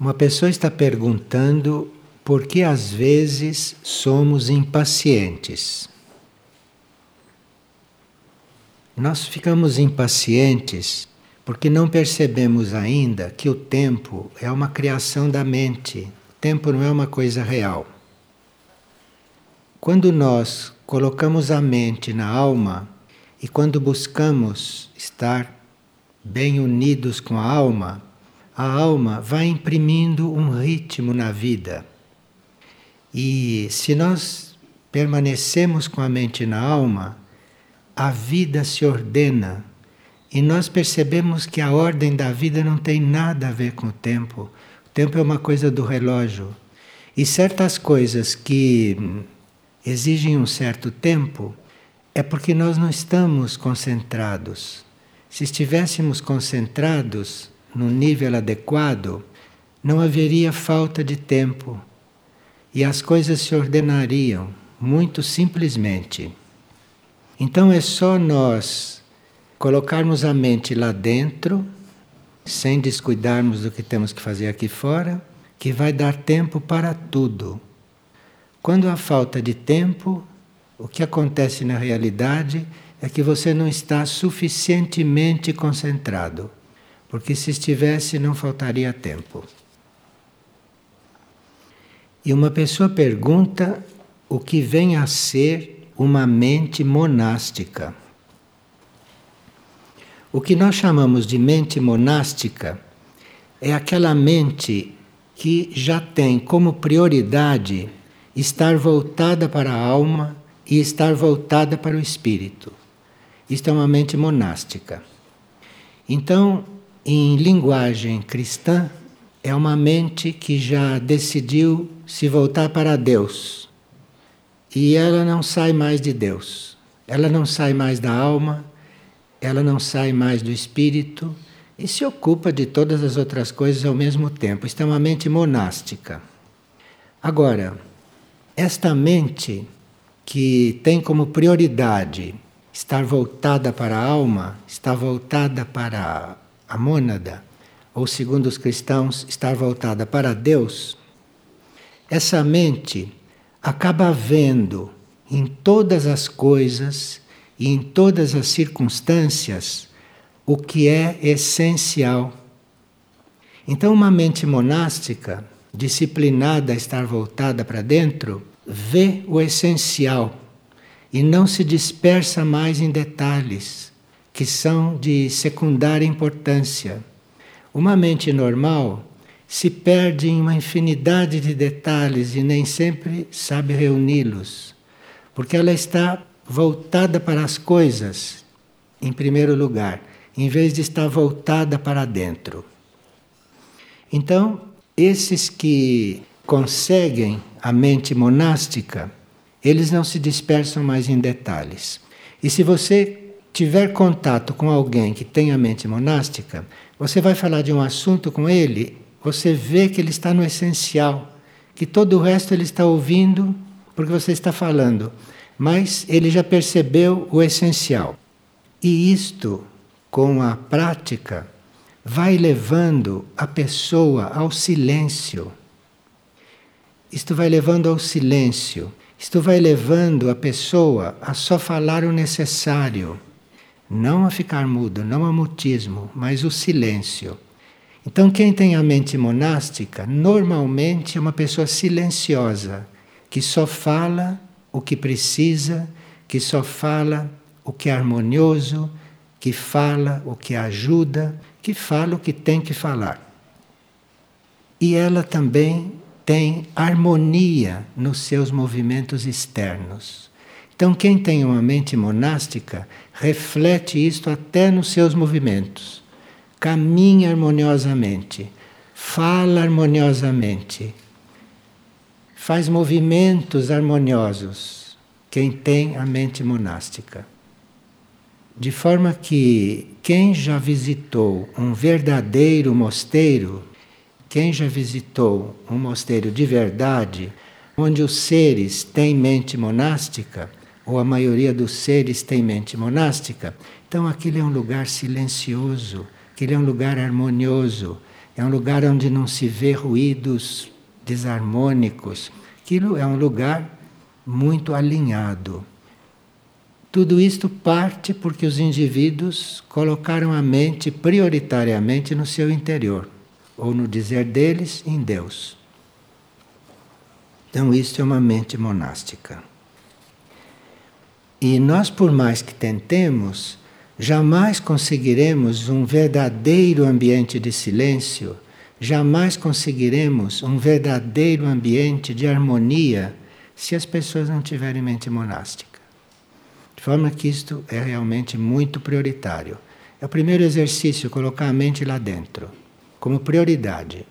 Uma pessoa está perguntando por que às vezes somos impacientes. Nós ficamos impacientes porque não percebemos ainda que o tempo é uma criação da mente. O tempo não é uma coisa real. Quando nós colocamos a mente na alma e quando buscamos estar bem unidos com a alma, a alma vai imprimindo um ritmo na vida. E se nós permanecemos com a mente na alma, a vida se ordena e nós percebemos que a ordem da vida não tem nada a ver com o tempo. O tempo é uma coisa do relógio. E certas coisas que exigem um certo tempo é porque nós não estamos concentrados. Se estivéssemos concentrados, no nível adequado, não haveria falta de tempo e as coisas se ordenariam muito simplesmente. Então é só nós colocarmos a mente lá dentro, sem descuidarmos do que temos que fazer aqui fora, que vai dar tempo para tudo. Quando há falta de tempo, o que acontece na realidade é que você não está suficientemente concentrado porque se estivesse não faltaria tempo. E uma pessoa pergunta o que vem a ser uma mente monástica. O que nós chamamos de mente monástica é aquela mente que já tem como prioridade estar voltada para a alma e estar voltada para o espírito. Isto é uma mente monástica. Então, em linguagem cristã, é uma mente que já decidiu se voltar para Deus. E ela não sai mais de Deus. Ela não sai mais da alma, ela não sai mais do espírito e se ocupa de todas as outras coisas ao mesmo tempo. Isto é uma mente monástica. Agora, esta mente que tem como prioridade estar voltada para a alma, está voltada para a mônada, ou segundo os cristãos, estar voltada para Deus, essa mente acaba vendo em todas as coisas e em todas as circunstâncias o que é essencial. Então, uma mente monástica, disciplinada a estar voltada para dentro, vê o essencial e não se dispersa mais em detalhes que são de secundária importância. Uma mente normal se perde em uma infinidade de detalhes e nem sempre sabe reuni-los, porque ela está voltada para as coisas, em primeiro lugar, em vez de estar voltada para dentro. Então, esses que conseguem a mente monástica, eles não se dispersam mais em detalhes. E se você tiver contato com alguém que tem a mente monástica, você vai falar de um assunto com ele, você vê que ele está no essencial, que todo o resto ele está ouvindo porque você está falando, mas ele já percebeu o essencial. E isto, com a prática, vai levando a pessoa ao silêncio. Isto vai levando ao silêncio. Isto vai levando a pessoa a só falar o necessário não a ficar mudo, não a mutismo, mas o silêncio. Então, quem tem a mente monástica, normalmente é uma pessoa silenciosa, que só fala o que precisa, que só fala o que é harmonioso, que fala o que ajuda, que fala o que tem que falar. E ela também tem harmonia nos seus movimentos externos. Então, quem tem uma mente monástica reflete isto até nos seus movimentos. Caminha harmoniosamente, fala harmoniosamente, faz movimentos harmoniosos. Quem tem a mente monástica. De forma que quem já visitou um verdadeiro mosteiro, quem já visitou um mosteiro de verdade, onde os seres têm mente monástica, ou a maioria dos seres tem mente monástica, então aquele é um lugar silencioso, aquele é um lugar harmonioso, é um lugar onde não se vê ruídos desarmônicos. Aquilo é um lugar muito alinhado. Tudo isto parte porque os indivíduos colocaram a mente prioritariamente no seu interior, ou no dizer deles, em Deus. Então, isto é uma mente monástica. E nós, por mais que tentemos, jamais conseguiremos um verdadeiro ambiente de silêncio, jamais conseguiremos um verdadeiro ambiente de harmonia se as pessoas não tiverem mente monástica. De forma que isto é realmente muito prioritário. É o primeiro exercício, colocar a mente lá dentro, como prioridade.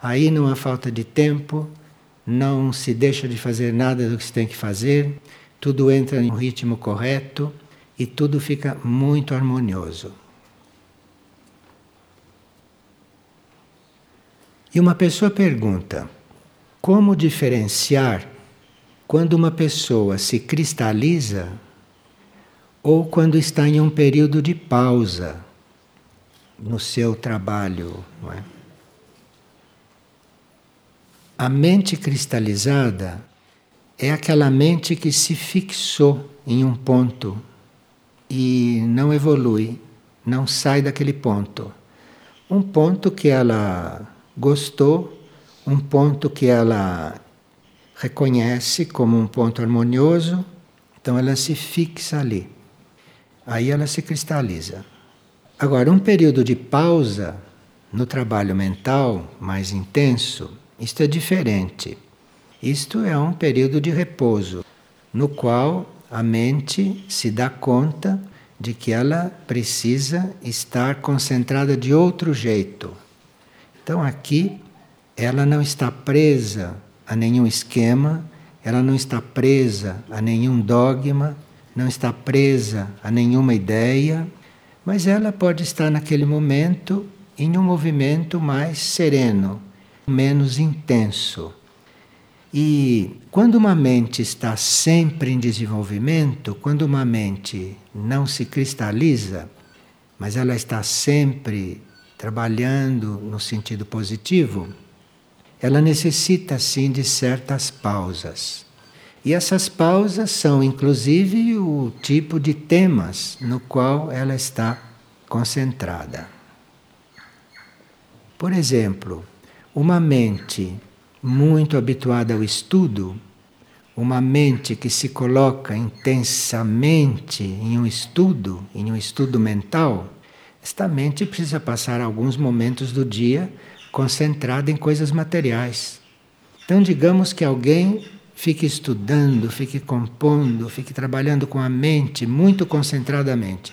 Aí não há falta de tempo, não se deixa de fazer nada do que se tem que fazer, tudo entra em um ritmo correto e tudo fica muito harmonioso. E uma pessoa pergunta: como diferenciar quando uma pessoa se cristaliza ou quando está em um período de pausa no seu trabalho, é? A mente cristalizada é aquela mente que se fixou em um ponto e não evolui, não sai daquele ponto. Um ponto que ela gostou, um ponto que ela reconhece como um ponto harmonioso, então ela se fixa ali aí ela se cristaliza. Agora, um período de pausa no trabalho mental mais intenso, isto é diferente. Isto é um período de repouso, no qual a mente se dá conta de que ela precisa estar concentrada de outro jeito. Então aqui ela não está presa a nenhum esquema, ela não está presa a nenhum dogma, não está presa a nenhuma ideia, mas ela pode estar naquele momento em um movimento mais sereno, menos intenso. E quando uma mente está sempre em desenvolvimento, quando uma mente não se cristaliza, mas ela está sempre trabalhando no sentido positivo, ela necessita sim de certas pausas. E essas pausas são, inclusive, o tipo de temas no qual ela está concentrada. Por exemplo, uma mente muito habituada ao estudo, uma mente que se coloca intensamente em um estudo, em um estudo mental, esta mente precisa passar alguns momentos do dia concentrada em coisas materiais. Então, digamos que alguém fique estudando, fique compondo, fique trabalhando com a mente muito concentradamente.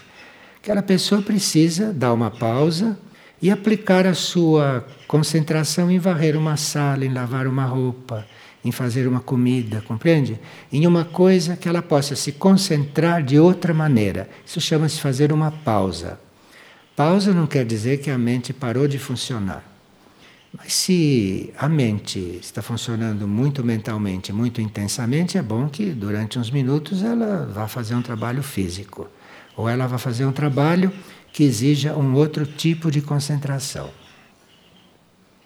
Aquela pessoa precisa dar uma pausa e aplicar a sua concentração em varrer uma sala, em lavar uma roupa, em fazer uma comida, compreende? Em uma coisa que ela possa se concentrar de outra maneira. Isso chama-se fazer uma pausa. Pausa não quer dizer que a mente parou de funcionar. Mas se a mente está funcionando muito mentalmente, muito intensamente, é bom que durante uns minutos ela vá fazer um trabalho físico. Ou ela vá fazer um trabalho que exija um outro tipo de concentração.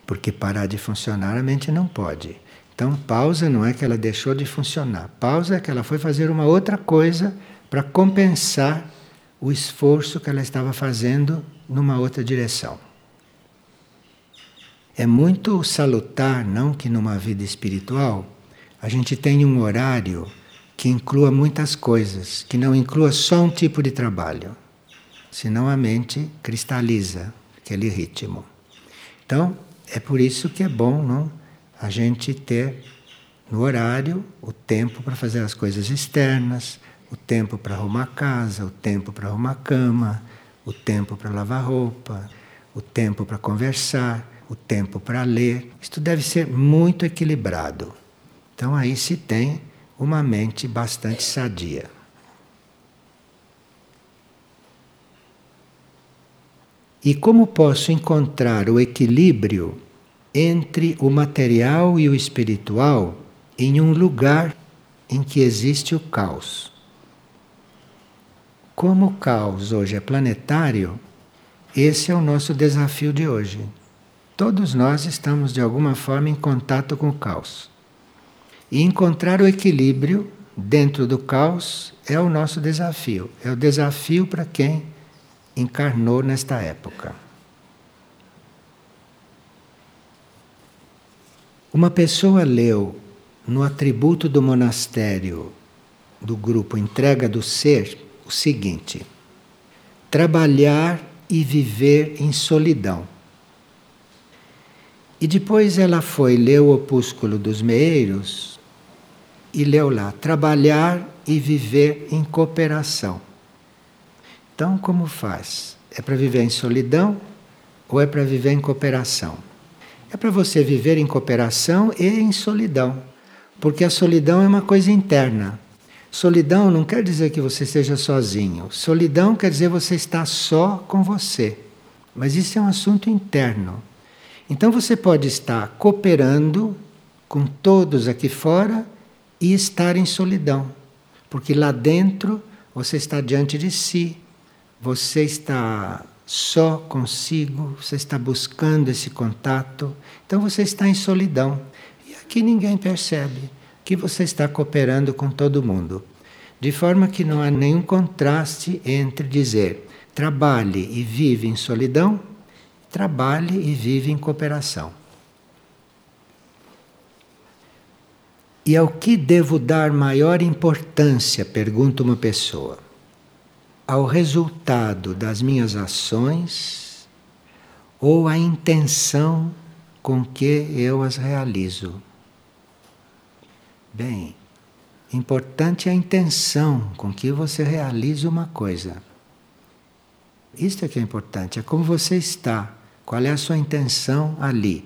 Porque parar de funcionar a mente não pode. Então, pausa não é que ela deixou de funcionar. Pausa é que ela foi fazer uma outra coisa para compensar o esforço que ela estava fazendo numa outra direção. É muito salutar, não, que numa vida espiritual a gente tenha um horário que inclua muitas coisas, que não inclua só um tipo de trabalho. Senão a mente cristaliza aquele ritmo. Então, é por isso que é bom, não, a gente ter no horário o tempo para fazer as coisas externas, o tempo para arrumar casa, o tempo para arrumar cama, o tempo para lavar roupa, o tempo para conversar o tempo para ler. Isto deve ser muito equilibrado. Então aí se tem uma mente bastante sadia. E como posso encontrar o equilíbrio entre o material e o espiritual em um lugar em que existe o caos? Como o caos hoje é planetário, esse é o nosso desafio de hoje. Todos nós estamos de alguma forma em contato com o caos. E encontrar o equilíbrio dentro do caos é o nosso desafio. É o desafio para quem encarnou nesta época. Uma pessoa leu no atributo do monastério do grupo Entrega do Ser o seguinte: trabalhar e viver em solidão. E depois ela foi ler o opúsculo dos meeiros e leu lá: trabalhar e viver em cooperação. Então, como faz? É para viver em solidão ou é para viver em cooperação? É para você viver em cooperação e em solidão, porque a solidão é uma coisa interna. Solidão não quer dizer que você esteja sozinho. Solidão quer dizer você estar só com você. Mas isso é um assunto interno. Então você pode estar cooperando com todos aqui fora e estar em solidão. Porque lá dentro você está diante de si, você está só consigo, você está buscando esse contato, então você está em solidão. E aqui ninguém percebe que você está cooperando com todo mundo. De forma que não há nenhum contraste entre dizer trabalhe e vive em solidão, trabalhe e vive em cooperação. E ao que devo dar maior importância? pergunta uma pessoa. Ao resultado das minhas ações ou à intenção com que eu as realizo? Bem, importante é a intenção com que você realiza uma coisa. Isto é que é importante, é como você está, qual é a sua intenção ali.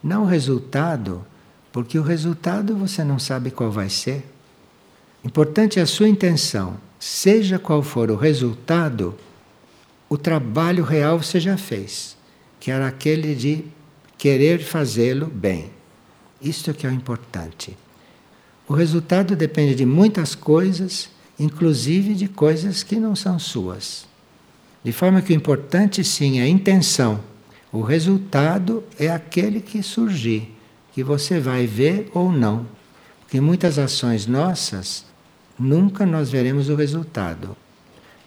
Não o resultado, porque o resultado você não sabe qual vai ser. Importante é a sua intenção. Seja qual for o resultado, o trabalho real você já fez, que era aquele de querer fazê-lo bem. Isto é que é o importante. O resultado depende de muitas coisas, inclusive de coisas que não são suas. De forma que o importante sim é a intenção. O resultado é aquele que surgir, que você vai ver ou não. Porque muitas ações nossas, nunca nós veremos o resultado.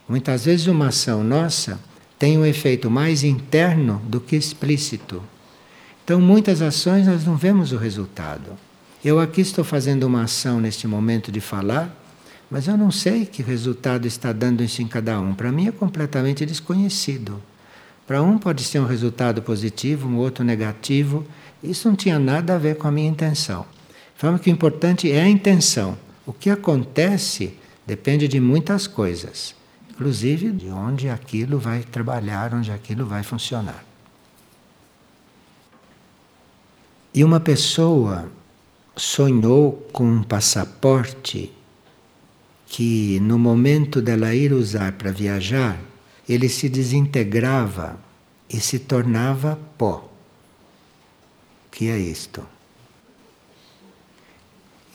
Muitas vezes uma ação nossa tem um efeito mais interno do que explícito. Então, muitas ações nós não vemos o resultado. Eu aqui estou fazendo uma ação neste momento de falar, mas eu não sei que resultado está dando isso em cada um. Para mim é completamente desconhecido. Para um pode ser um resultado positivo, um outro negativo. Isso não tinha nada a ver com a minha intenção. Falamos que o importante é a intenção. O que acontece depende de muitas coisas, inclusive de onde aquilo vai trabalhar, onde aquilo vai funcionar. E uma pessoa sonhou com um passaporte que, no momento dela ir usar para viajar, ele se desintegrava e se tornava pó. O que é isto?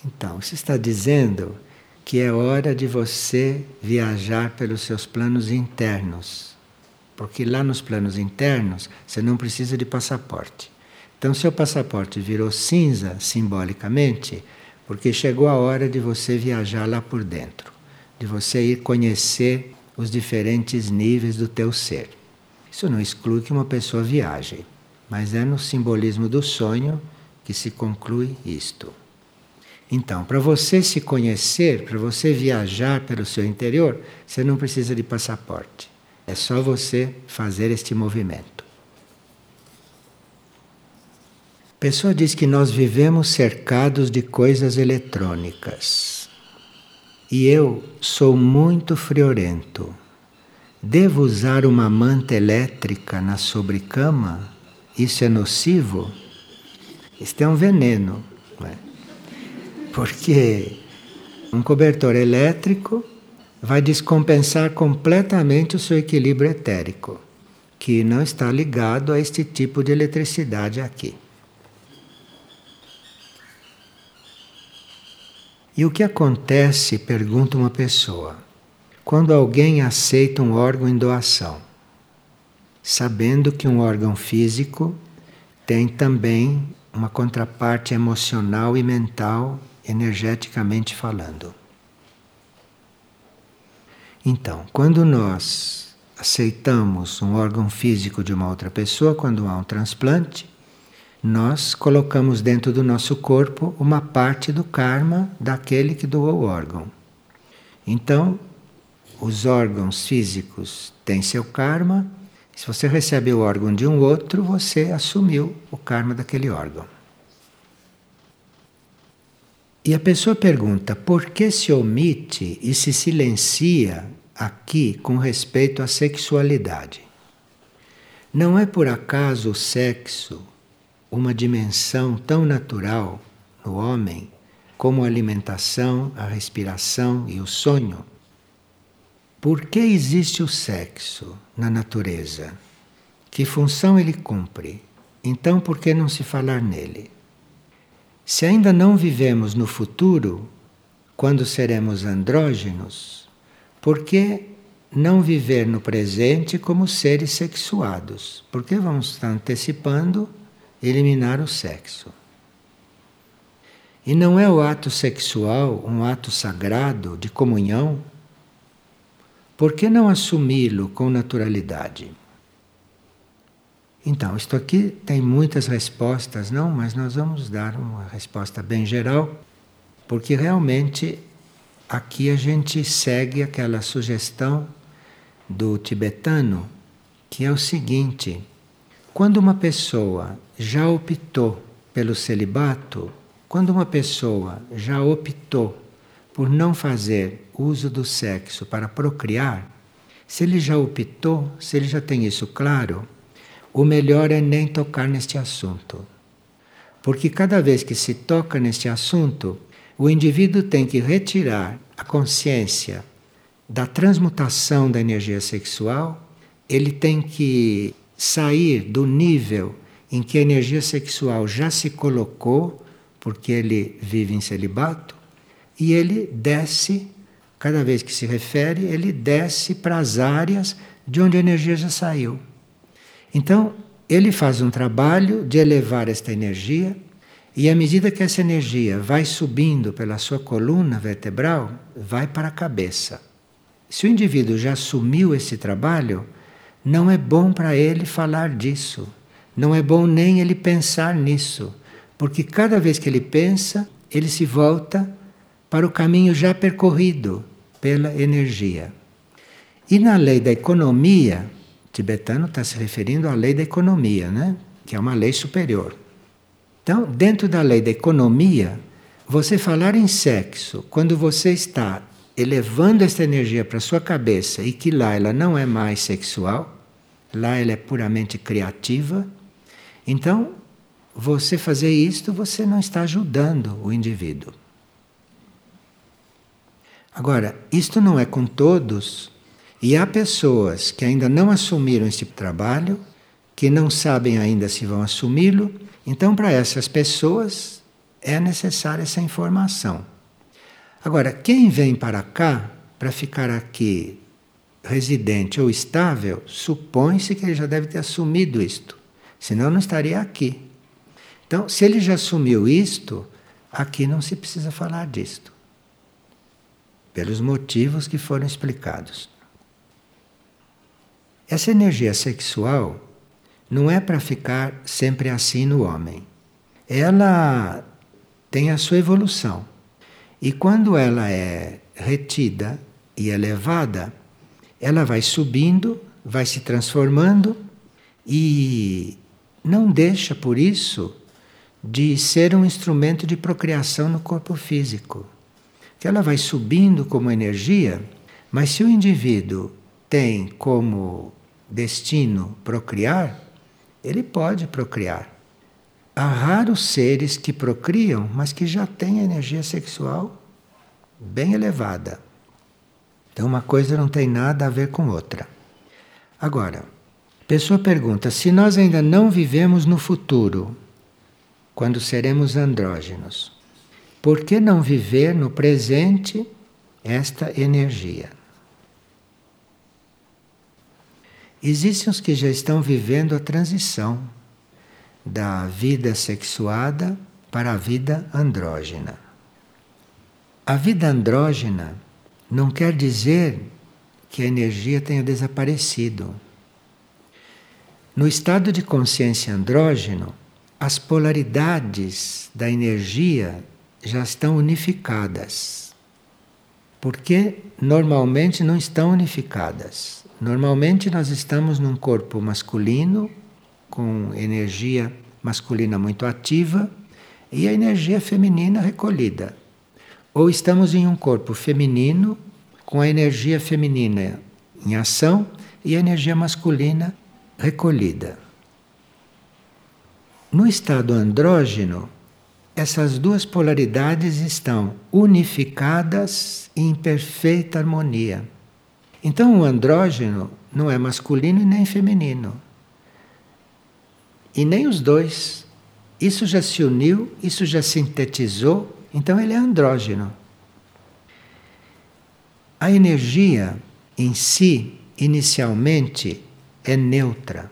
Então, você está dizendo que é hora de você viajar pelos seus planos internos. Porque lá nos planos internos você não precisa de passaporte. Então, seu passaporte virou cinza simbolicamente, porque chegou a hora de você viajar lá por dentro, de você ir conhecer os diferentes níveis do teu ser. Isso não exclui que uma pessoa viaje, mas é no simbolismo do sonho que se conclui isto. Então, para você se conhecer, para você viajar pelo seu interior, você não precisa de passaporte. É só você fazer este movimento. pessoa diz que nós vivemos cercados de coisas eletrônicas. E eu sou muito friorento. Devo usar uma manta elétrica na sobrecama? Isso é nocivo? Isto é um veneno. Porque um cobertor elétrico vai descompensar completamente o seu equilíbrio etérico, que não está ligado a este tipo de eletricidade aqui. E o que acontece, pergunta uma pessoa, quando alguém aceita um órgão em doação, sabendo que um órgão físico tem também uma contraparte emocional e mental, energeticamente falando. Então, quando nós aceitamos um órgão físico de uma outra pessoa, quando há um transplante, nós colocamos dentro do nosso corpo uma parte do karma daquele que doou o órgão. Então, os órgãos físicos têm seu karma. Se você recebe o órgão de um outro, você assumiu o karma daquele órgão. E a pessoa pergunta por que se omite e se silencia aqui com respeito à sexualidade. Não é por acaso o sexo uma dimensão tão natural no homem como a alimentação, a respiração e o sonho? Por que existe o sexo na natureza? Que função ele cumpre? Então, por que não se falar nele? Se ainda não vivemos no futuro, quando seremos andrógenos, por que não viver no presente como seres sexuados? Por que vamos estar antecipando eliminar o sexo? E não é o ato sexual um ato sagrado de comunhão? Por que não assumi-lo com naturalidade? Então, isto aqui tem muitas respostas, não, mas nós vamos dar uma resposta bem geral, porque realmente aqui a gente segue aquela sugestão do tibetano, que é o seguinte: quando uma pessoa já optou pelo celibato, quando uma pessoa já optou por não fazer uso do sexo para procriar, se ele já optou, se ele já tem isso claro, o melhor é nem tocar neste assunto. Porque cada vez que se toca neste assunto, o indivíduo tem que retirar a consciência da transmutação da energia sexual, ele tem que sair do nível em que a energia sexual já se colocou, porque ele vive em celibato, e ele desce, cada vez que se refere, ele desce para as áreas de onde a energia já saiu. Então, ele faz um trabalho de elevar esta energia, e à medida que essa energia vai subindo pela sua coluna vertebral, vai para a cabeça. Se o indivíduo já assumiu esse trabalho, não é bom para ele falar disso. Não é bom nem ele pensar nisso, porque cada vez que ele pensa, ele se volta para o caminho já percorrido pela energia. E na lei da economia, tibetano está se referindo à lei da economia, né? que é uma lei superior. Então, dentro da lei da economia, você falar em sexo, quando você está elevando esta energia para sua cabeça e que lá ela não é mais sexual, lá ela é puramente criativa, então você fazer isto, você não está ajudando o indivíduo. Agora, isto não é com todos, e há pessoas que ainda não assumiram esse trabalho, que não sabem ainda se vão assumi-lo. Então, para essas pessoas, é necessária essa informação. Agora, quem vem para cá, para ficar aqui residente ou estável, supõe-se que ele já deve ter assumido isto, senão não estaria aqui. Então, se ele já assumiu isto, aqui não se precisa falar disto, pelos motivos que foram explicados. Essa energia sexual não é para ficar sempre assim no homem. Ela tem a sua evolução. E quando ela é retida e elevada, ela vai subindo, vai se transformando e não deixa, por isso, de ser um instrumento de procriação no corpo físico. Que ela vai subindo como energia, mas se o indivíduo tem como destino procriar, ele pode procriar. Há raros seres que procriam, mas que já têm energia sexual bem elevada. Então, uma coisa não tem nada a ver com outra. Agora, a pessoa pergunta: se nós ainda não vivemos no futuro, quando seremos andrógenos, por que não viver no presente esta energia? Existem os que já estão vivendo a transição. da vida sexuada para a vida andrógena. A vida andrógena não quer dizer que a energia tenha desaparecido. No estado de consciência andrógeno, as polaridades da energia já estão unificadas. Porque normalmente não estão unificadas. Normalmente nós estamos num corpo masculino com energia masculina muito ativa e a energia feminina recolhida. Ou estamos em um corpo feminino com a energia feminina em ação e a energia masculina recolhida. No estado andrógeno, essas duas polaridades estão unificadas em perfeita harmonia. Então, o andrógeno não é masculino e nem feminino. E nem os dois. Isso já se uniu, isso já sintetizou, então ele é andrógeno. A energia em si, inicialmente, é neutra.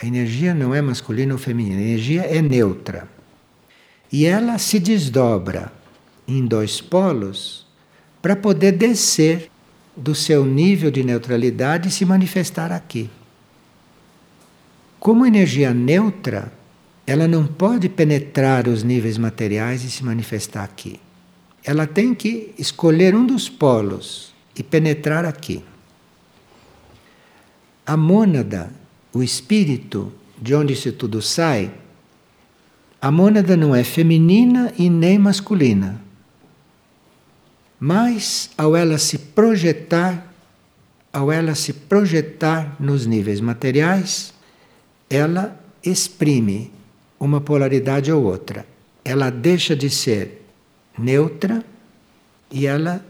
A energia não é masculina ou feminina, a energia é neutra. E ela se desdobra em dois polos para poder descer do seu nível de neutralidade se manifestar aqui. Como energia neutra, ela não pode penetrar os níveis materiais e se manifestar aqui. Ela tem que escolher um dos polos e penetrar aqui. A mônada, o espírito de onde isso tudo sai, a mônada não é feminina e nem masculina. Mas ao ela se projetar, ao ela se projetar nos níveis materiais, ela exprime uma polaridade ou outra. Ela deixa de ser neutra e ela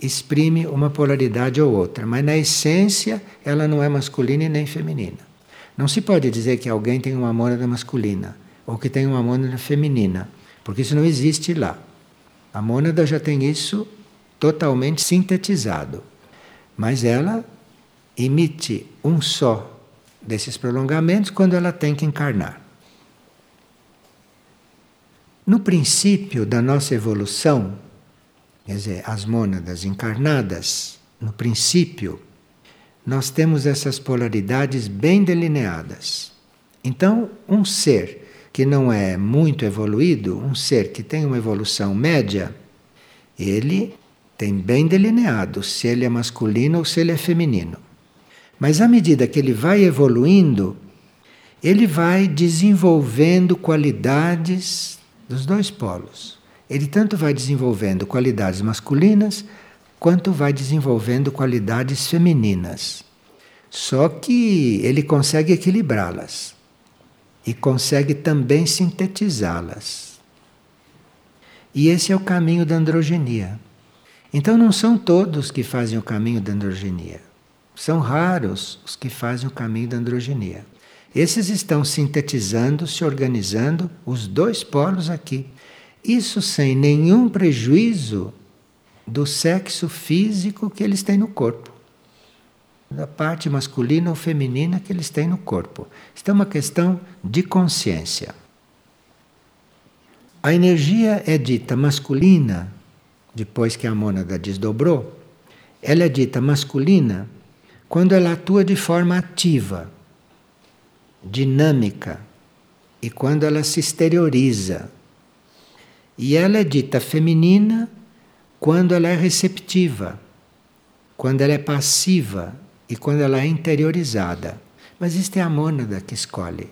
exprime uma polaridade ou outra, mas na essência ela não é masculina e nem feminina. Não se pode dizer que alguém tem uma mônada masculina ou que tem uma mônada feminina, porque isso não existe lá. A mônada já tem isso totalmente sintetizado, mas ela emite um só desses prolongamentos quando ela tem que encarnar. No princípio da nossa evolução, quer dizer, as mônadas encarnadas, no princípio, nós temos essas polaridades bem delineadas. Então, um ser que não é muito evoluído, um ser que tem uma evolução média, ele tem bem delineado se ele é masculino ou se ele é feminino. Mas à medida que ele vai evoluindo, ele vai desenvolvendo qualidades dos dois polos. Ele tanto vai desenvolvendo qualidades masculinas quanto vai desenvolvendo qualidades femininas. Só que ele consegue equilibrá-las e consegue também sintetizá-las. E esse é o caminho da androgenia. Então não são todos que fazem o caminho da androgenia. São raros os que fazem o caminho da androgenia. Esses estão sintetizando, se organizando os dois polos aqui. Isso sem nenhum prejuízo do sexo físico que eles têm no corpo. Da parte masculina ou feminina que eles têm no corpo. Isto é uma questão de consciência. A energia é dita masculina, depois que a mônada desdobrou, ela é dita masculina quando ela atua de forma ativa, dinâmica, e quando ela se exterioriza. E ela é dita feminina quando ela é receptiva, quando ela é passiva e quando ela é interiorizada. Mas isto é a mônada que escolhe.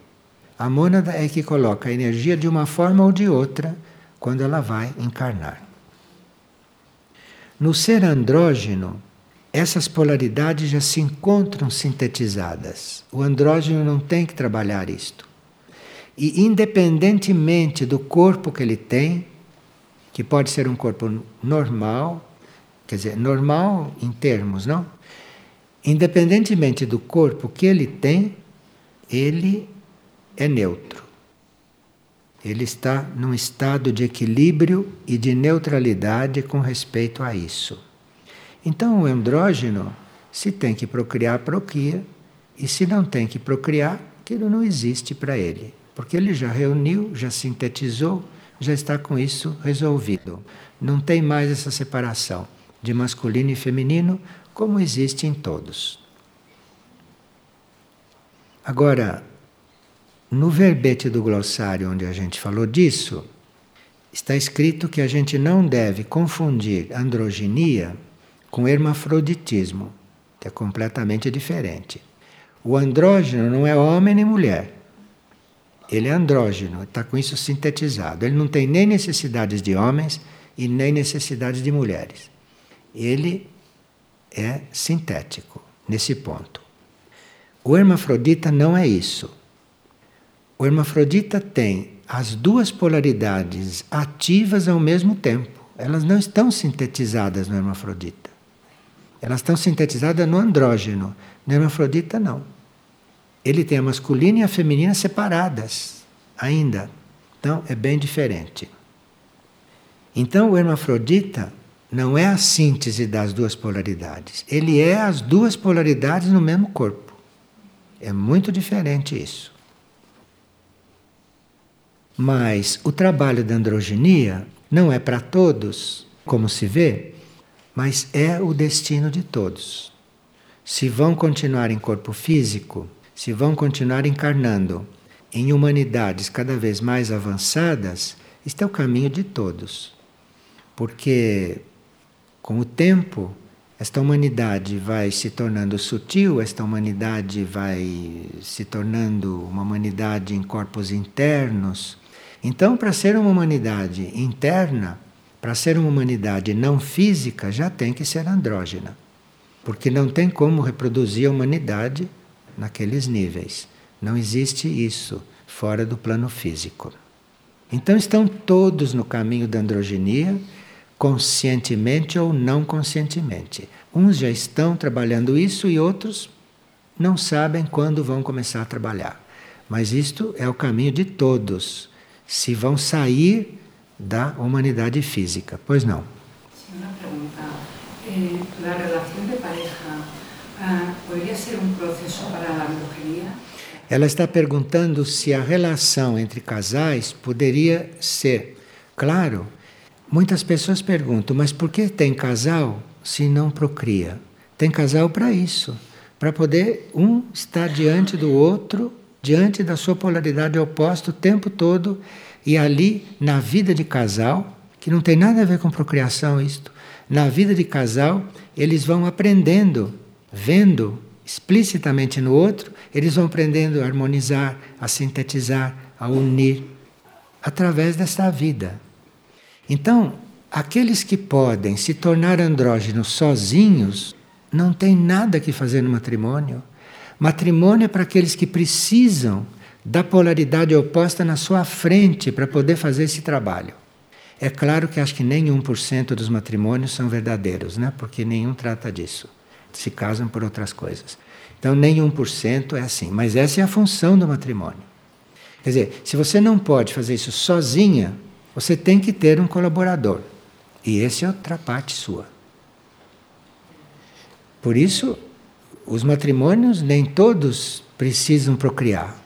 A mônada é que coloca a energia de uma forma ou de outra quando ela vai encarnar. No ser andrógeno, essas polaridades já se encontram sintetizadas. O andrógeno não tem que trabalhar isto. E independentemente do corpo que ele tem, que pode ser um corpo normal, quer dizer, normal em termos, não? Independentemente do corpo que ele tem, ele é neutro. Ele está num estado de equilíbrio e de neutralidade com respeito a isso. Então, o andrógeno, se tem que procriar, procria, e se não tem que procriar, aquilo não existe para ele, porque ele já reuniu, já sintetizou, já está com isso resolvido. Não tem mais essa separação de masculino e feminino como existe em todos. Agora, no verbete do glossário onde a gente falou disso, está escrito que a gente não deve confundir androginia com hermafroditismo, que é completamente diferente. O andrógeno não é homem nem mulher. Ele é andrógeno, está com isso sintetizado. Ele não tem nem necessidades de homens e nem necessidades de mulheres. Ele é sintético nesse ponto. O hermafrodita não é isso. O hermafrodita tem as duas polaridades ativas ao mesmo tempo. Elas não estão sintetizadas no hermafrodita. Elas estão sintetizadas no andrógeno. No hermafrodita, não. Ele tem a masculina e a feminina separadas ainda. Então, é bem diferente. Então, o hermafrodita não é a síntese das duas polaridades. Ele é as duas polaridades no mesmo corpo. É muito diferente isso. Mas o trabalho da androgenia não é para todos, como se vê, mas é o destino de todos. Se vão continuar em corpo físico, se vão continuar encarnando em humanidades cada vez mais avançadas, este é o caminho de todos. Porque com o tempo, esta humanidade vai se tornando sutil, esta humanidade vai se tornando uma humanidade em corpos internos, então, para ser uma humanidade interna, para ser uma humanidade não física, já tem que ser andrógena. Porque não tem como reproduzir a humanidade naqueles níveis. Não existe isso fora do plano físico. Então estão todos no caminho da androgenia, conscientemente ou não conscientemente. Uns já estão trabalhando isso e outros não sabem quando vão começar a trabalhar. Mas isto é o caminho de todos se vão sair da humanidade física. Pois não. Uma pergunta. Eh, a relação de pareja ah, poderia ser um processo para a brujeria? Ela está perguntando se a relação entre casais poderia ser. Claro, muitas pessoas perguntam, mas por que tem casal se não procria? Tem casal para isso, para poder um estar diante do outro diante da sua polaridade oposta o tempo todo e ali na vida de casal, que não tem nada a ver com procriação isto, na vida de casal, eles vão aprendendo, vendo explicitamente no outro, eles vão aprendendo a harmonizar, a sintetizar, a unir através desta vida. Então, aqueles que podem se tornar andrógenos sozinhos, não tem nada que fazer no matrimônio. Matrimônio é para aqueles que precisam da polaridade oposta na sua frente para poder fazer esse trabalho. É claro que acho que nem 1% dos matrimônios são verdadeiros, né? porque nenhum trata disso. Se casam por outras coisas. Então, nem 1% é assim. Mas essa é a função do matrimônio. Quer dizer, se você não pode fazer isso sozinha, você tem que ter um colaborador. E esse é outra parte sua. Por isso, os matrimônios nem todos precisam procriar.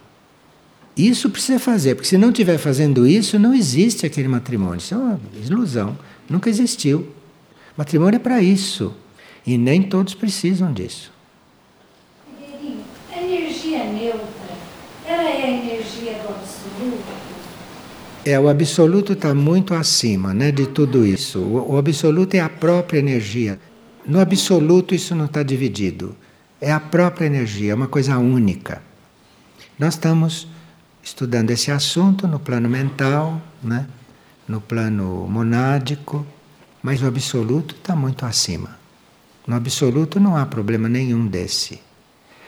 Isso precisa fazer, porque se não estiver fazendo isso, não existe aquele matrimônio. Isso é uma ilusão. Nunca existiu. Matrimônio é para isso. E nem todos precisam disso. A energia neutra, ela é a energia do absoluto? É, o absoluto está muito acima né, de tudo isso. O, o absoluto é a própria energia. No absoluto, isso não está dividido. É a própria energia, é uma coisa única. Nós estamos estudando esse assunto no plano mental, né? no plano monádico, mas o absoluto está muito acima. No absoluto não há problema nenhum desse.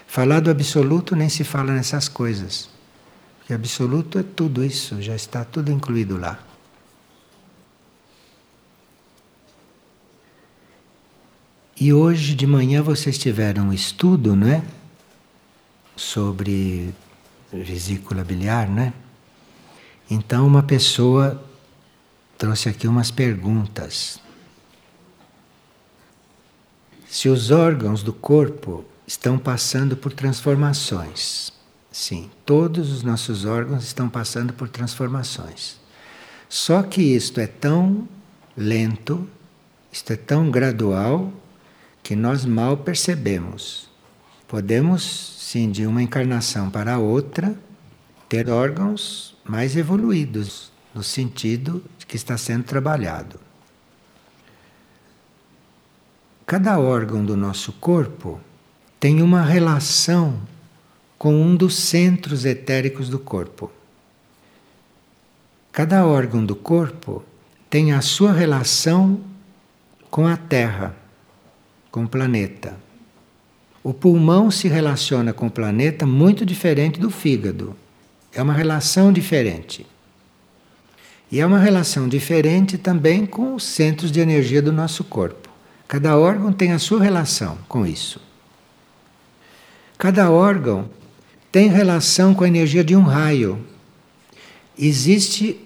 Falar do absoluto nem se fala nessas coisas. Porque absoluto é tudo isso, já está tudo incluído lá. E hoje de manhã vocês tiveram um estudo, não é? Sobre vesícula biliar, né? Então uma pessoa trouxe aqui umas perguntas. Se os órgãos do corpo estão passando por transformações, Sim, todos os nossos órgãos estão passando por transformações. Só que isto é tão lento, isto é tão gradual, que nós mal percebemos. Podemos, sim, de uma encarnação para outra, ter órgãos mais evoluídos, no sentido que está sendo trabalhado. Cada órgão do nosso corpo tem uma relação com um dos centros etéricos do corpo. Cada órgão do corpo tem a sua relação com a Terra, com o planeta. O pulmão se relaciona com o planeta muito diferente do fígado. É uma relação diferente. E é uma relação diferente também com os centros de energia do nosso corpo. Cada órgão tem a sua relação com isso. Cada órgão tem relação com a energia de um raio. Existe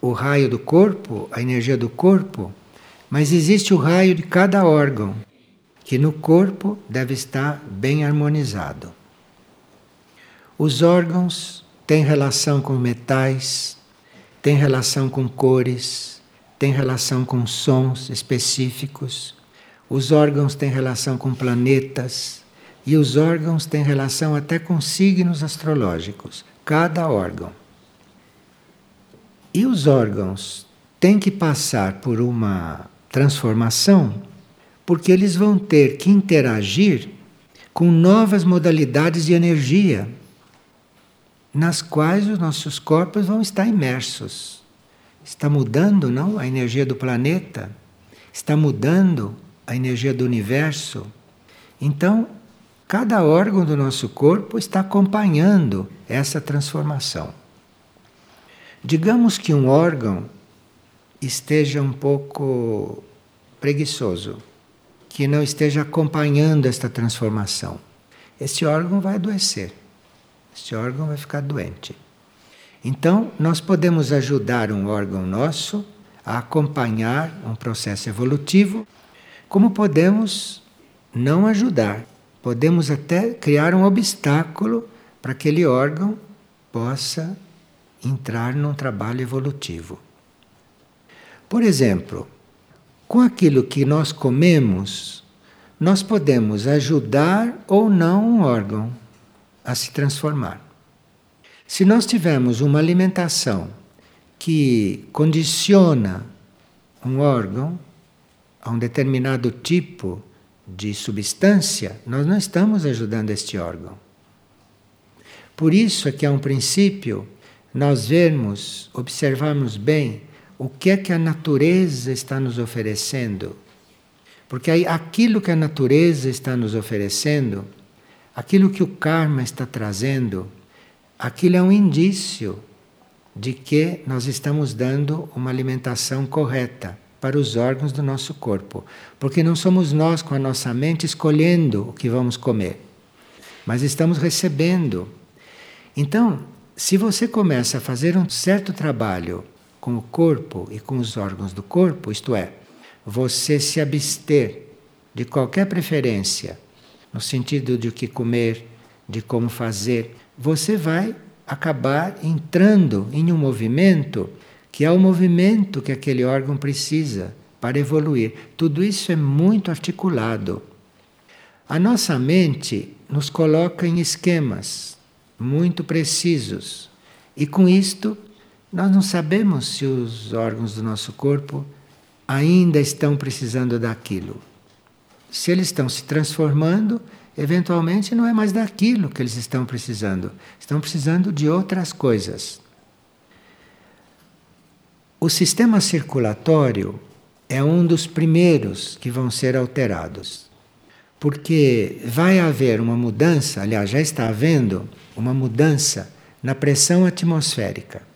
o raio do corpo, a energia do corpo, mas existe o raio de cada órgão, que no corpo deve estar bem harmonizado. Os órgãos têm relação com metais, têm relação com cores, têm relação com sons específicos. Os órgãos têm relação com planetas e os órgãos têm relação até com signos astrológicos, cada órgão. E os órgãos têm que passar por uma transformação porque eles vão ter que interagir com novas modalidades de energia nas quais os nossos corpos vão estar imersos. Está mudando, não, a energia do planeta, está mudando a energia do universo. Então, cada órgão do nosso corpo está acompanhando essa transformação. Digamos que um órgão esteja um pouco preguiçoso, que não esteja acompanhando esta transformação. Este órgão vai adoecer, este órgão vai ficar doente. Então, nós podemos ajudar um órgão nosso a acompanhar um processo evolutivo como podemos não ajudar? Podemos até criar um obstáculo para que aquele órgão possa entrar num trabalho evolutivo. Por exemplo, com aquilo que nós comemos, nós podemos ajudar ou não um órgão a se transformar. Se nós tivermos uma alimentação que condiciona um órgão, a um determinado tipo de substância, nós não estamos ajudando este órgão. Por isso é que há um princípio nós vermos, observarmos bem o que é que a natureza está nos oferecendo. Porque aí aquilo que a natureza está nos oferecendo, aquilo que o karma está trazendo, aquilo é um indício de que nós estamos dando uma alimentação correta para os órgãos do nosso corpo. Porque não somos nós, com a nossa mente, escolhendo o que vamos comer, mas estamos recebendo. Então, se você começa a fazer um certo trabalho com o corpo e com os órgãos do corpo, isto é, você se abster de qualquer preferência, no sentido de o que comer, de como fazer, você vai acabar entrando em um movimento que é o movimento que aquele órgão precisa para evoluir. Tudo isso é muito articulado. A nossa mente nos coloca em esquemas muito precisos. E com isto, nós não sabemos se os órgãos do nosso corpo ainda estão precisando daquilo. Se eles estão se transformando, eventualmente não é mais daquilo que eles estão precisando. Estão precisando de outras coisas. O sistema circulatório é um dos primeiros que vão ser alterados. Porque vai haver uma mudança, aliás, já está havendo uma mudança na pressão atmosférica.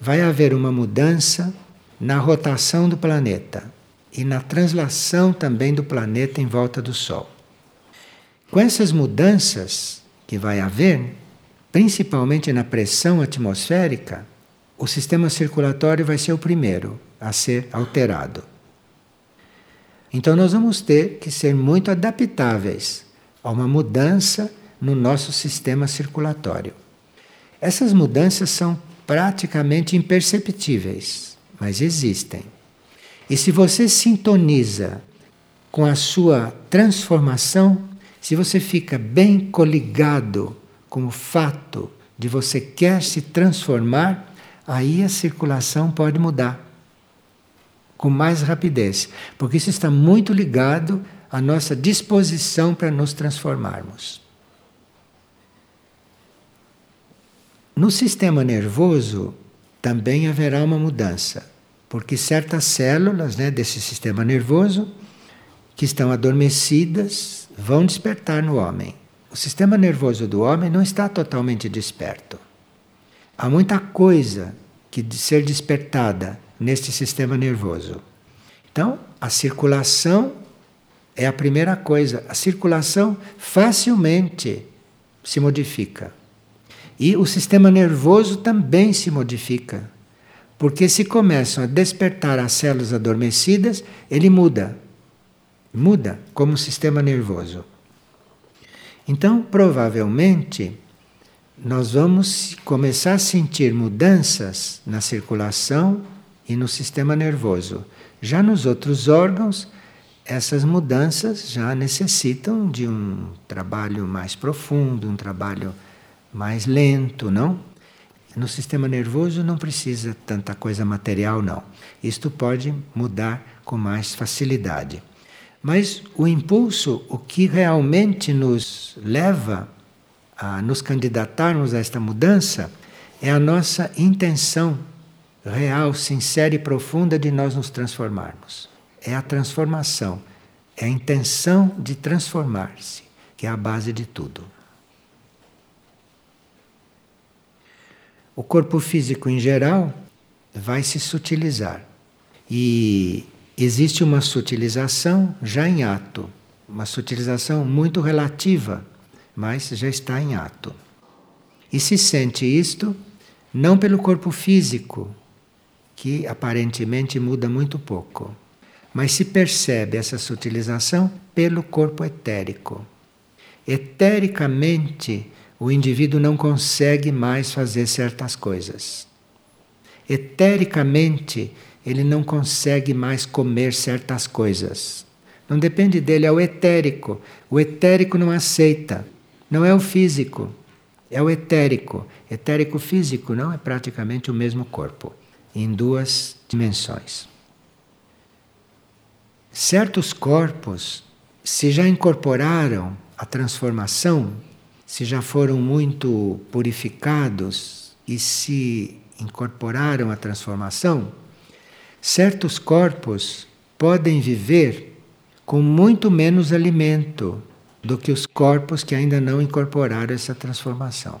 Vai haver uma mudança na rotação do planeta e na translação também do planeta em volta do Sol. Com essas mudanças que vai haver, principalmente na pressão atmosférica, o sistema circulatório vai ser o primeiro a ser alterado. Então nós vamos ter que ser muito adaptáveis a uma mudança no nosso sistema circulatório. Essas mudanças são praticamente imperceptíveis, mas existem. E se você sintoniza com a sua transformação, se você fica bem coligado com o fato de você quer se transformar, aí a circulação pode mudar com mais rapidez, porque isso está muito ligado à nossa disposição para nos transformarmos. No sistema nervoso também haverá uma mudança, porque certas células né, desse sistema nervoso que estão adormecidas vão despertar no homem. O sistema nervoso do homem não está totalmente desperto. Há muita coisa que de ser despertada neste sistema nervoso. Então, a circulação é a primeira coisa. A circulação facilmente se modifica. E o sistema nervoso também se modifica. Porque se começam a despertar as células adormecidas, ele muda. Muda como sistema nervoso. Então, provavelmente, nós vamos começar a sentir mudanças na circulação e no sistema nervoso. Já nos outros órgãos, essas mudanças já necessitam de um trabalho mais profundo, um trabalho mais lento, não? No sistema nervoso não precisa tanta coisa material, não. Isto pode mudar com mais facilidade. Mas o impulso, o que realmente nos leva a nos candidatarmos a esta mudança, é a nossa intenção real, sincera e profunda de nós nos transformarmos. É a transformação, é a intenção de transformar-se, que é a base de tudo. O corpo físico em geral vai se sutilizar. E existe uma sutilização já em ato, uma sutilização muito relativa, mas já está em ato. E se sente isto não pelo corpo físico, que aparentemente muda muito pouco, mas se percebe essa sutilização pelo corpo etérico. Etericamente, o indivíduo não consegue mais fazer certas coisas. Etericamente, ele não consegue mais comer certas coisas. Não depende dele, é o etérico. O etérico não aceita. Não é o físico, é o etérico. Etérico físico não é praticamente o mesmo corpo, em duas dimensões. Certos corpos, se já incorporaram a transformação se já foram muito purificados e se incorporaram à transformação, certos corpos podem viver com muito menos alimento do que os corpos que ainda não incorporaram essa transformação.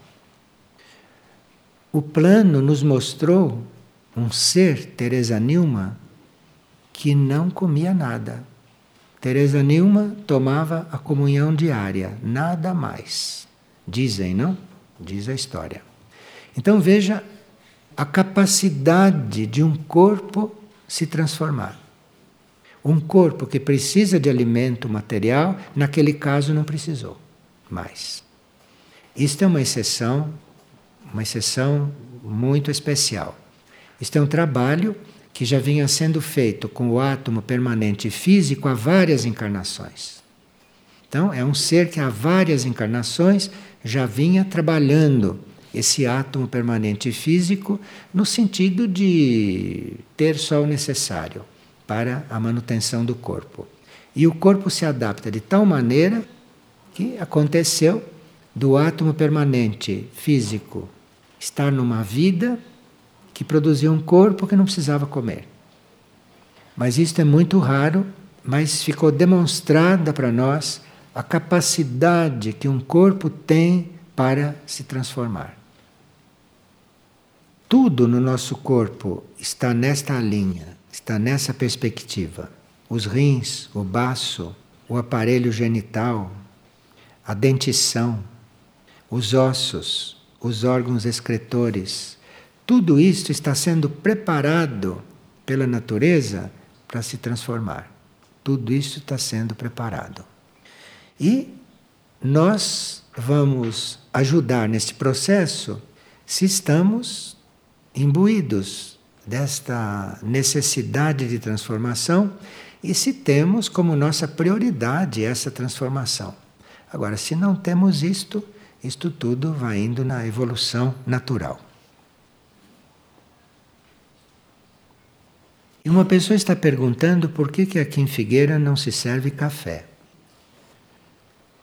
O plano nos mostrou um ser, Teresa Nilma, que não comia nada. Teresa Nilma tomava a comunhão diária, nada mais. Dizem, não? Diz a história. Então veja a capacidade de um corpo se transformar. Um corpo que precisa de alimento material, naquele caso não precisou mais. Isto é uma exceção, uma exceção muito especial. Isto é um trabalho que já vinha sendo feito com o átomo permanente físico há várias encarnações. Então, é um ser que há várias encarnações já vinha trabalhando esse átomo permanente físico no sentido de ter só o necessário para a manutenção do corpo. E o corpo se adapta de tal maneira que aconteceu do átomo permanente físico estar numa vida que produzia um corpo que não precisava comer. Mas isto é muito raro, mas ficou demonstrada para nós a capacidade que um corpo tem para se transformar. Tudo no nosso corpo está nesta linha, está nessa perspectiva. Os rins, o baço, o aparelho genital, a dentição, os ossos, os órgãos excretores, tudo isto está sendo preparado pela natureza para se transformar. Tudo isso está sendo preparado. E nós vamos ajudar nesse processo se estamos imbuídos desta necessidade de transformação e se temos como nossa prioridade essa transformação. Agora, se não temos isto, isto tudo vai indo na evolução natural. E uma pessoa está perguntando por que, que aqui em Figueira não se serve café.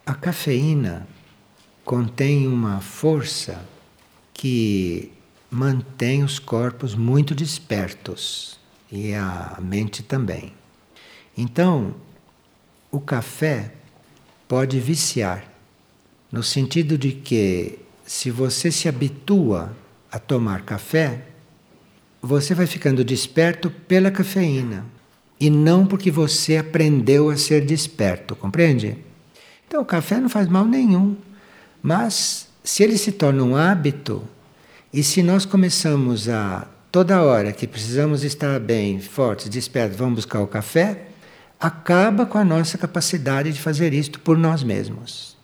A cafeína contém uma força que mantém os corpos muito despertos e a mente também. Então, o café pode viciar, no sentido de que, se você se habitua a tomar café, você vai ficando desperto pela cafeína e não porque você aprendeu a ser desperto, compreende? Então, o café não faz mal nenhum, mas se ele se torna um hábito, e se nós começamos a toda hora que precisamos estar bem, fortes, despertos, vamos buscar o café, acaba com a nossa capacidade de fazer isto por nós mesmos.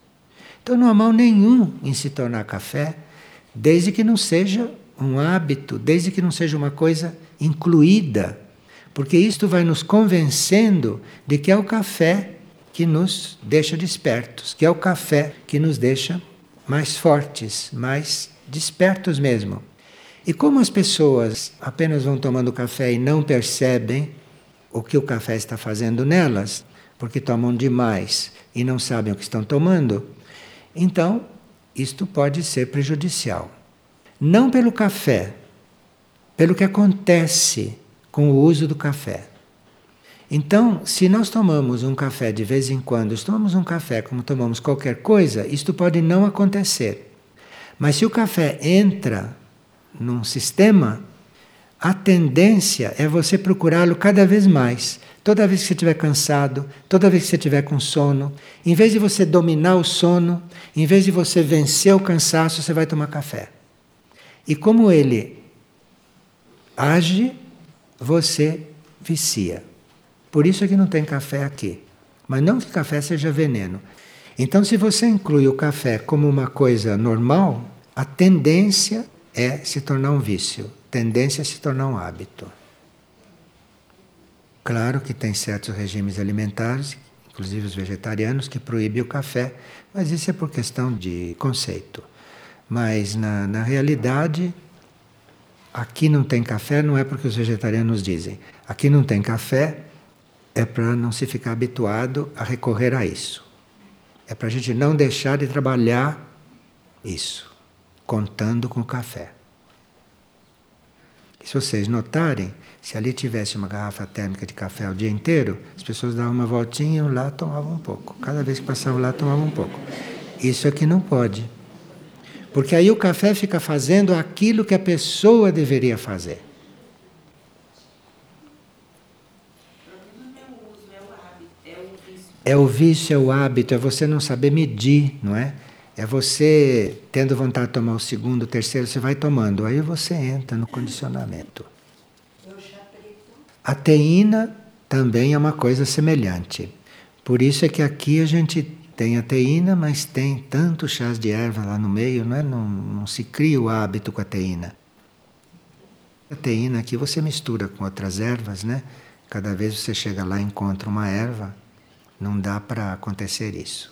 Então não há mal nenhum em se tornar café, desde que não seja um hábito, desde que não seja uma coisa incluída, porque isto vai nos convencendo de que é o café que nos deixa despertos, que é o café que nos deixa mais fortes, mais despertos mesmo. E como as pessoas apenas vão tomando café e não percebem o que o café está fazendo nelas, porque tomam demais e não sabem o que estão tomando, então isto pode ser prejudicial. Não pelo café, pelo que acontece com o uso do café. Então, se nós tomamos um café de vez em quando, se tomamos um café como tomamos qualquer coisa, isto pode não acontecer. Mas se o café entra num sistema, a tendência é você procurá-lo cada vez mais. Toda vez que você estiver cansado, toda vez que você estiver com sono, em vez de você dominar o sono, em vez de você vencer o cansaço, você vai tomar café. E como ele age, você vicia. Por isso é que não tem café aqui. Mas não que café seja veneno. Então, se você inclui o café como uma coisa normal, a tendência é se tornar um vício tendência a se tornar um hábito. Claro que tem certos regimes alimentares, inclusive os vegetarianos, que proíbem o café, mas isso é por questão de conceito. Mas na, na realidade, aqui não tem café não é porque os vegetarianos dizem. Aqui não tem café é para não se ficar habituado a recorrer a isso. É para a gente não deixar de trabalhar isso, contando com o café. Se vocês notarem, se ali tivesse uma garrafa térmica de café o dia inteiro, as pessoas davam uma voltinha, iam lá tomavam um pouco. Cada vez que passavam lá, tomavam um pouco. Isso aqui não pode. Porque aí o café fica fazendo aquilo que a pessoa deveria fazer. É o vício, é o hábito, é você não saber medir, não é? É você tendo vontade de tomar o segundo, o terceiro, você vai tomando. Aí você entra no condicionamento. A teína também é uma coisa semelhante. Por isso é que aqui a gente tem a teína, mas tem tantos chás de erva lá no meio, não, é? não, não se cria o hábito com a teína. A teína aqui você mistura com outras ervas, né? Cada vez você chega lá e encontra uma erva, não dá para acontecer isso.